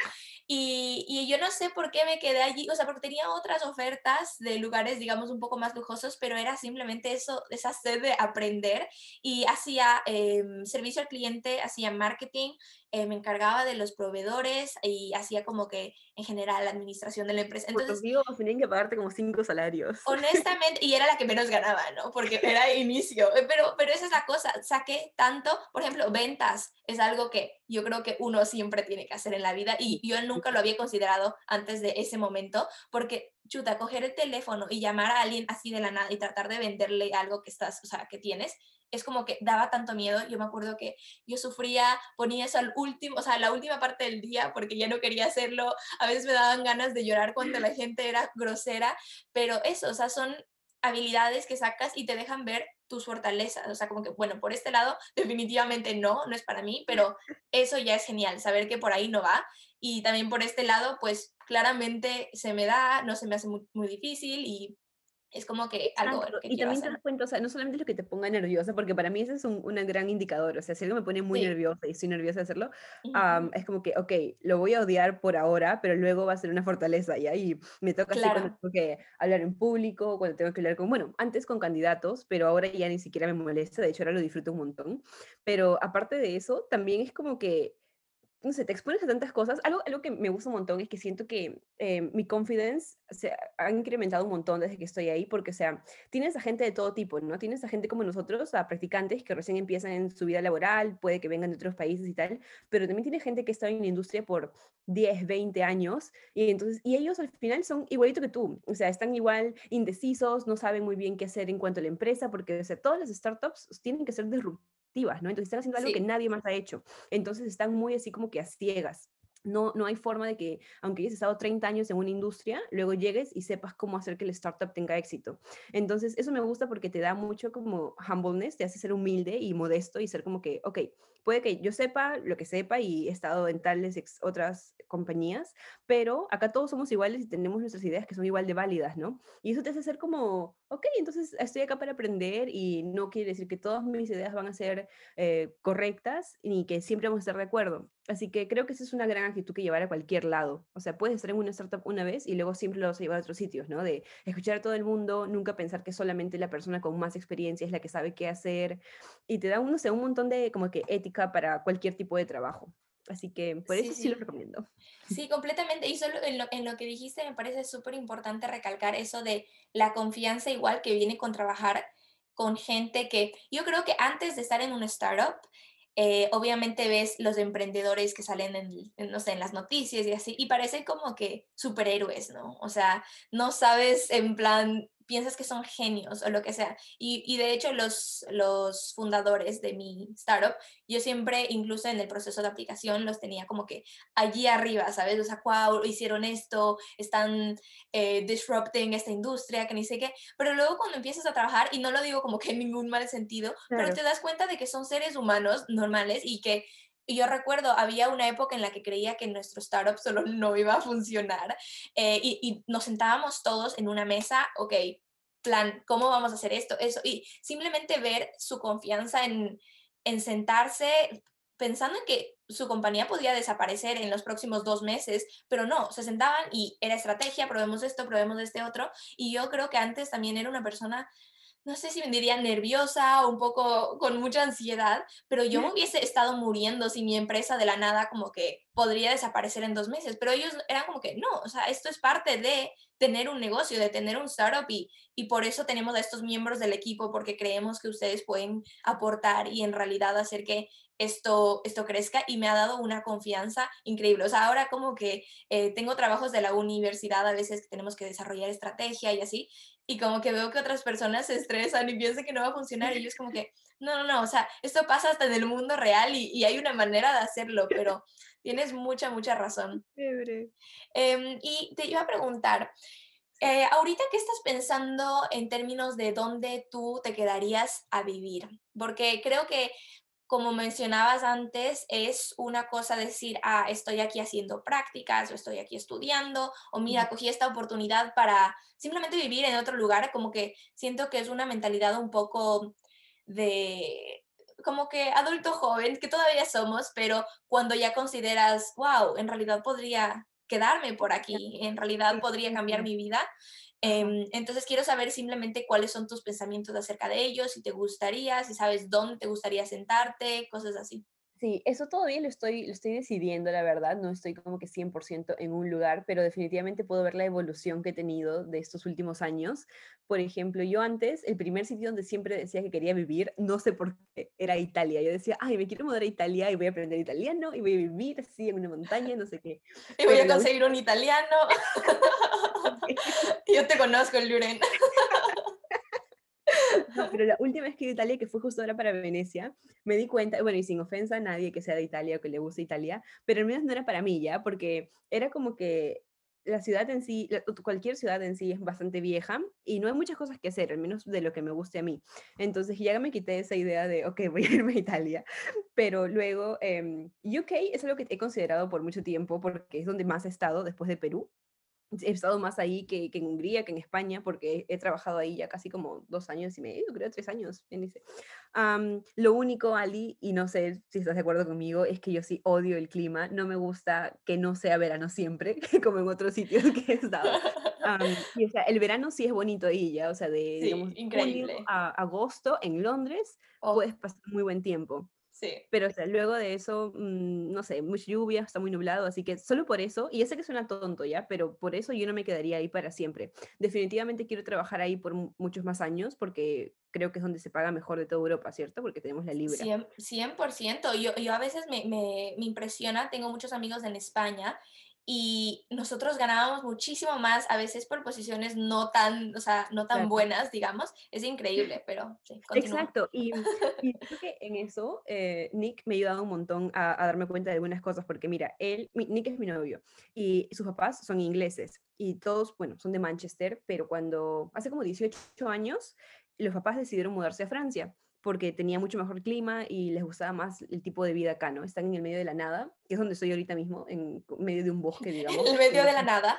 y, y, yo no sé por qué me quedé allí, o sea, porque tenía otras ofertas de lugares, digamos, un poco más lujosos, pero era simplemente eso, esa sed de aprender y hacía em, servicio al cliente, hacía marketing, eh, me encargaba de los proveedores y hacía como que en general la administración de la empresa. Entonces, digo, tenían que pagarte como cinco salarios. Honestamente, y era la que menos ganaba, ¿no? Porque era inicio, eh, pero, pero esa es la cosa, saqué tanto, por ejemplo, ventas es algo que yo creo que uno siempre tiene que hacer en la vida y yo nunca lo había considerado antes de ese momento, porque chuta, coger el teléfono y llamar a alguien así de la nada y tratar de venderle algo que estás, o sea, que tienes, es como que daba tanto miedo. Yo me acuerdo que yo sufría, ponía eso al último, o sea, la última parte del día porque ya no quería hacerlo. A veces me daban ganas de llorar cuando la gente era grosera, pero eso, o sea, son habilidades que sacas y te dejan ver tus fortalezas. O sea, como que, bueno, por este lado definitivamente no, no es para mí, pero eso ya es genial, saber que por ahí no va. Y también por este lado, pues claramente se me da, no se me hace muy, muy difícil y es como que algo que Y también te das cuenta, o sea, no solamente lo que te ponga nerviosa, porque para mí ese es un, gran indicador, o sea, si algo me pone muy nerviosa y estoy nerviosa de hacerlo, es como que, ok, lo voy a odiar por ahora, pero luego va a ser una fortaleza, y ahí me toca así cuando tengo que hablar en público, cuando tengo que hablar con, bueno, antes con candidatos, pero ahora ya ni siquiera me molesta, de hecho ahora lo disfruto un montón, pero aparte de eso, también es como que no sé, te expones a tantas cosas. Algo, algo que me gusta un montón es que siento que eh, mi confidence se ha incrementado un montón desde que estoy ahí, porque, o sea, tienes a gente de todo tipo, ¿no? Tienes a gente como nosotros, a practicantes que recién empiezan en su vida laboral, puede que vengan de otros países y tal, pero también tienes gente que está en la industria por 10, 20 años, y entonces, y ellos al final son igualito que tú, o sea, están igual indecisos, no saben muy bien qué hacer en cuanto a la empresa, porque, o sea, todas las startups tienen que ser disruptivas ¿no? Entonces están haciendo algo que nadie más ha hecho. Entonces están muy así como que a ciegas. No, no hay forma de que, aunque hayas estado 30 años en una industria, luego llegues y sepas cómo hacer que el startup tenga éxito. Entonces, eso me gusta porque te da mucho como humbleness, te hace ser humilde y modesto y ser como que, ok, puede que yo sepa lo que sepa y he estado en tales otras compañías, pero acá todos somos iguales y tenemos nuestras ideas que son igual de válidas, ¿no? Y eso te hace ser como, ok, entonces estoy acá para aprender y no quiere decir que todas mis ideas van a ser eh, correctas ni que siempre vamos a estar de acuerdo. Así que creo que esa es una gran actitud que llevar a cualquier lado. O sea, puedes estar en una startup una vez y luego siempre lo vas a llevar a otros sitios, ¿no? De escuchar a todo el mundo, nunca pensar que solamente la persona con más experiencia es la que sabe qué hacer. Y te da, no sé, un montón de como que ética para cualquier tipo de trabajo. Así que por eso sí, lo recomiendo. Sí, completamente. Y solo en lo, en lo que dijiste me parece súper importante recalcar eso de la confianza igual que viene con trabajar con gente que yo creo que antes de estar en un startup, eh, obviamente ves los emprendedores que salen en, no sé, en las noticias y así, y parecen como que superhéroes, ¿no? O sea, no sabes en plan piensas que son genios o lo que sea. Y, y, de hecho los, los fundadores de mi startup, yo siempre, incluso en el proceso de aplicación, los tenía como que allí arriba, ¿sabes? O sea, wow, hicieron esto, están eh, disrupting esta industria, que ni sé qué. Pero luego cuando empiezas a trabajar, y no lo digo como que en ningún mal sentido, pero te das cuenta de que son seres humanos normales y que y yo recuerdo, había una época en la que creía que nuestro startup solo no iba a funcionar eh, y, nos sentábamos todos en una mesa, ok, plan, ¿cómo vamos a hacer esto? Eso, y simplemente ver su confianza en, en sentarse pensando en que su compañía podía desaparecer en los próximos dos meses, pero no, se sentaban y era estrategia, probemos esto, probemos este otro, y yo creo que antes también era una persona no sé si me diría nerviosa o un poco con mucha ansiedad, pero yo me hubiese estado muriendo si mi empresa de la nada como que podría desaparecer en dos meses, pero ellos eran como que no, o sea, esto es parte de tener un negocio, de tener un startup y, y por eso tenemos a estos miembros del equipo, porque creemos que ustedes pueden aportar y en realidad hacer que esto, esto crezca y me ha dado una confianza increíble. O sea, ahora como que eh, tengo trabajos de la universidad a veces que tenemos que desarrollar estrategia y así, y como que veo que otras personas se estresan y piensan que no va a funcionar y yo es como que, no, no, no, o sea, esto pasa hasta en el mundo real y, y hay una manera de hacerlo, pero tienes mucha, mucha razón. Eh, y te iba a preguntar, eh, ahorita, ¿qué estás pensando en términos de dónde tú te quedarías a vivir? Porque creo que como mencionabas antes, es una cosa decir, ah, estoy aquí haciendo prácticas o estoy aquí estudiando o mira, cogí esta oportunidad para simplemente vivir en otro lugar, como que siento que es una mentalidad un poco de como que adulto joven, que todavía somos, pero cuando ya consideras, wow, en realidad podría quedarme por aquí, en realidad podría cambiar mi vida, Em, entonces quiero saber simplemente cuáles son tus pensamientos acerca de ellos, si te gustaría, si sabes dónde te gustaría sentarte, cosas así. Sí, eso todavía lo estoy, lo estoy decidiendo, la verdad, no estoy como que 100% en un lugar, pero definitivamente puedo ver la evolución que he tenido de estos últimos años. Por ejemplo, yo antes, el primer sitio donde siempre decía que quería vivir, no sé por qué, era Italia. Yo decía, ay, me quiero mudar a Italia y voy a aprender italiano y voy a vivir así en una montaña, no sé qué. Y voy a conseguir un italiano. yo te conozco, Luren. Pero la última vez que iba a Italia, que fue justo ahora para Venecia, me di cuenta, bueno, y sin ofensa a nadie que sea de Italia o que le guste Italia, pero al menos no era para mí ya, porque era como que la ciudad en sí, cualquier ciudad en sí es bastante vieja y no hay muchas cosas que hacer, al menos de lo que me guste a mí. Entonces ya me quité esa idea de, ok, voy a irme a Italia, pero luego eh, UK es algo que he considerado por mucho tiempo porque es donde más he estado después de Perú he estado más ahí que, que, en Hungría, que en España, porque he trabajado ahí ya casi como dos años y medio, creo tres años. Um, lo único, Ali, y no sé si estás de acuerdo conmigo, es que yo sí odio el clima. No me gusta que no sea verano siempre, como en otros sitios que he estado. y, o sea, el verano sí es bonito ahí ya, o sea, de digamos, increíble. junio a agosto en Londres oh. puedes pasar muy buen tiempo. Sí. Pero o sea, luego de eso, mmm, no sé, mucha lluvia, está muy nublado, así que solo por eso, y ya sé que suena tonto ya, pero por eso yo no me quedaría ahí para siempre. Definitivamente quiero trabajar ahí por muchos más años porque creo que es donde se paga mejor de toda Europa, ¿cierto? Porque tenemos la libra. 100%. 100%. Yo, yo a veces me, me, me impresiona, tengo muchos amigos en España y nosotros ganábamos muchísimo más, a veces por posiciones no tan, o sea, no tan buenas, digamos. Es increíble, pero sí. Continúa. Exacto, y, y, creo que en eso eh, Nick me ha ayudado un montón a, a, darme cuenta de algunas cosas, porque mira, él, Nick es mi novio, y sus papás son ingleses, y todos, bueno, son de Manchester, pero cuando, hace como 18 años, los papás decidieron mudarse a Francia porque tenía mucho mejor clima y les gustaba más el tipo de vida acá, ¿no? Están en el medio de la nada, que es donde estoy ahorita mismo, en medio de un bosque, digamos. En el medio de la nada.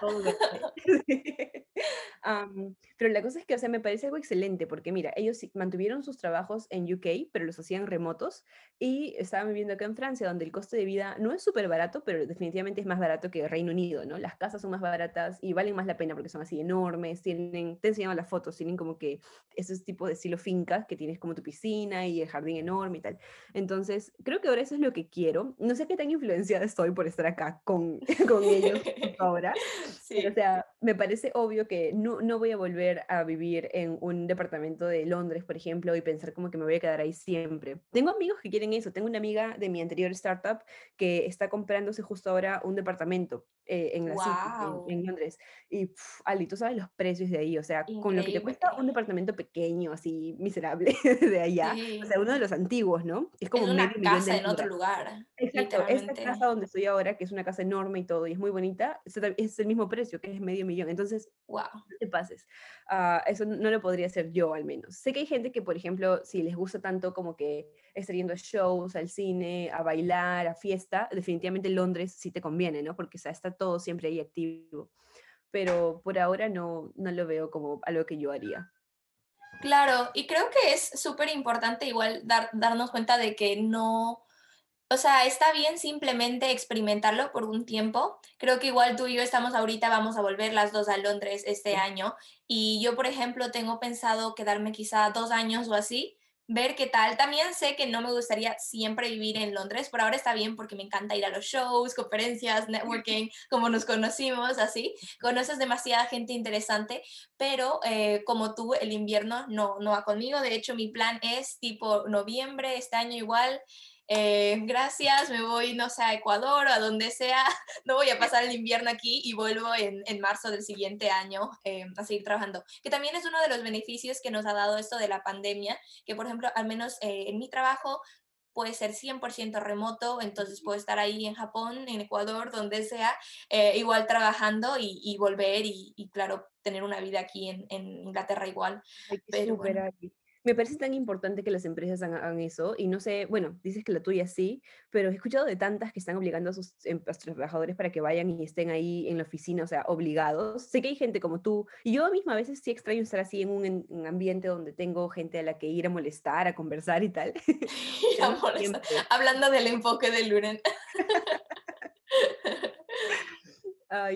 um, pero la cosa es que, o sea, me parece algo excelente, porque mira, ellos mantuvieron sus trabajos en UK, pero los hacían remotos, y estaban viviendo acá en Francia, donde el coste de vida no es súper barato, pero definitivamente es más barato que Reino Unido, ¿no? Las casas son más baratas y valen más la pena porque son así enormes, tienen, te enseñaba las fotos, tienen como que esos tipos de estilo fincas, que tienes como tu piscina y el jardín enorme y tal. Entonces, creo que ahora eso es lo que quiero. No sé qué tan influenciada estoy por estar acá con, con ellos ahora, sí. pero, o sea, me parece obvio que no, no voy a volver a vivir en un departamento de Londres, por ejemplo, y pensar como que me voy a quedar ahí siempre. Tengo amigos que quieren eso. Tengo una amiga de mi anterior startup que está comprándose justo ahora un departamento eh, en la City, en, Londres. Y, pff, Ali, tú sabes los precios de ahí, o sea, con lo que te cuesta un departamento pequeño, así, miserable, de allá, o sea, uno de los antiguos, ¿no? Es como una casa en otro lugar. Exacto, esta casa donde estoy ahora, que es una casa enorme y todo, y es muy bonita, es el mismo precio, que es medio millón. Entonces, wow. no te pases. Uh, eso no lo podría hacer yo, al menos. Sé que hay gente que, por ejemplo, si les gusta tanto como que estar yendo a shows, al cine, a bailar, a fiesta, definitivamente Londres sí te conviene, ¿no? Porque o sea, está todo siempre ahí activo. Pero por ahora no, no lo veo como algo que yo haría. Claro, y creo que es súper importante igual dar, darnos cuenta de que no, o sea, está bien simplemente experimentarlo por un tiempo. Creo que igual tú y yo estamos ahorita, vamos a volver las dos a Londres este año. Y yo, por ejemplo, tengo pensado quedarme quizá dos años o así ver qué tal. También sé que no me gustaría siempre vivir en Londres, por ahora está bien porque me encanta ir a los shows, conferencias, networking, como nos conocimos, así. Conoces demasiada gente interesante, pero eh, como tú, el invierno no, no va conmigo. De hecho, mi plan es tipo noviembre, este año igual. Eh, gracias, me voy, no sé, a Ecuador o a donde sea, no voy a pasar el invierno aquí y vuelvo en, en marzo del siguiente año eh, a seguir trabajando. Que también es uno de los beneficios que nos ha dado esto de la pandemia, que por ejemplo, al menos eh, en mi trabajo puede ser 100% remoto, entonces puedo estar ahí en Japón, en Ecuador, donde sea, igual trabajando y, volver y, claro, tener una vida aquí en, en Inglaterra igual. Pero, me parece tan importante que las empresas hagan, eso y no sé, bueno, dices que la tuya sí, pero he escuchado de tantas que están obligando a sus, em, trabajadores para que vayan y estén ahí en la oficina, o sea, obligados. Sé que hay gente como tú y yo misma a veces sí extraño estar así en un, ambiente donde tengo gente a la que ir a molestar, a conversar y tal. Hablando del enfoque de Luren.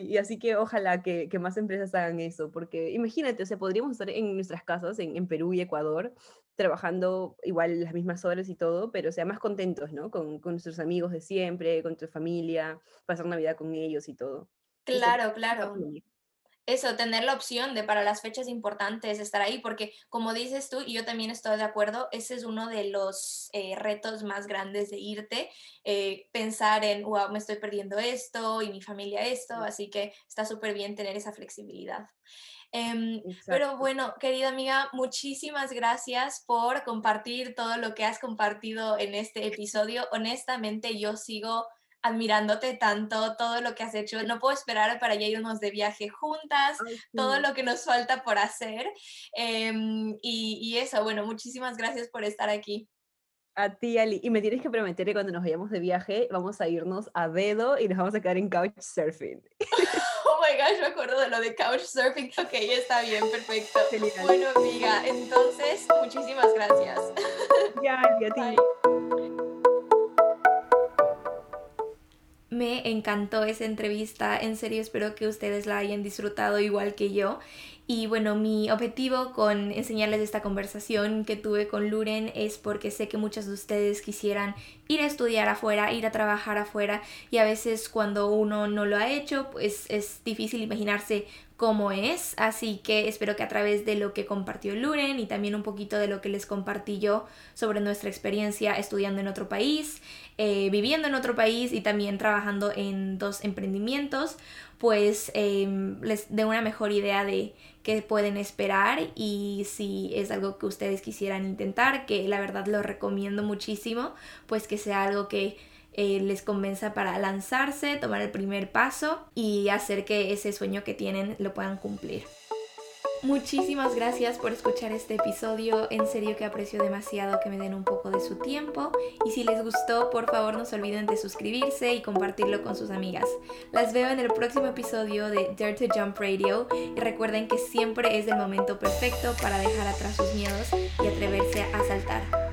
y así que ojalá que, que, más empresas hagan eso, porque imagínate, o sea, podríamos estar en nuestras casas, en, en, Perú y Ecuador, trabajando igual las mismas horas y todo, pero o sea, más contentos, ¿no? Con, con nuestros amigos de siempre, con tu familia, pasar Navidad con ellos y todo. Claro, claro eso, tener la opción de para las fechas importantes estar ahí, porque como dices tú, y yo también estoy de acuerdo, ese es uno de los eh, retos más grandes de irte, eh, pensar en, wow, me estoy perdiendo esto y mi familia esto, así que está súper bien tener esa flexibilidad. Em, pero bueno, querida amiga, muchísimas gracias por compartir todo lo que has compartido en este episodio. Honestamente, yo sigo admirándote tanto, todo lo que has hecho. No puedo esperar para ya irnos de viaje juntas, todo lo que nos falta por hacer. Em, y, eso, bueno, muchísimas gracias por estar aquí. A ti, Ali. Y me tienes que prometer que cuando nos vayamos de viaje vamos a irnos a dedo y nos vamos a quedar en couchsurfing. oh my gosh, me acuerdo de lo de couchsurfing. Ok, está bien, perfecto. Bueno, amiga, entonces, muchísimas gracias. Ya, Ali, a ti. Me encantó esa entrevista, en serio espero que ustedes la hayan disfrutado igual que yo. Y bueno, mi objetivo con enseñarles esta conversación que tuve con Luren es porque sé que muchos de ustedes quisieran ir a estudiar afuera, ir a trabajar afuera y a veces cuando uno no lo ha hecho, pues es difícil imaginarse cómo es. Así que espero que a través de lo que compartió Luren y también un poquito de lo que les compartí yo sobre nuestra experiencia estudiando en otro país, eh, viviendo en otro país y también trabajando en dos emprendimientos, pues em, les dé una mejor idea de qué pueden esperar y si es algo que ustedes quisieran intentar, que la verdad lo recomiendo muchísimo, pues que sea algo que eh, les convenza para lanzarse, tomar el primer paso y hacer que ese sueño que tienen lo puedan cumplir. Muchísimas gracias por escuchar este episodio. En serio que aprecio demasiado que me den un poco de su tiempo. Y si les gustó, por favor no se olviden de suscribirse y compartirlo con sus amigas. Las veo en el próximo episodio de Dare to Jump Radio. Y recuerden que siempre es el momento perfecto para dejar atrás sus miedos y atreverse a saltar.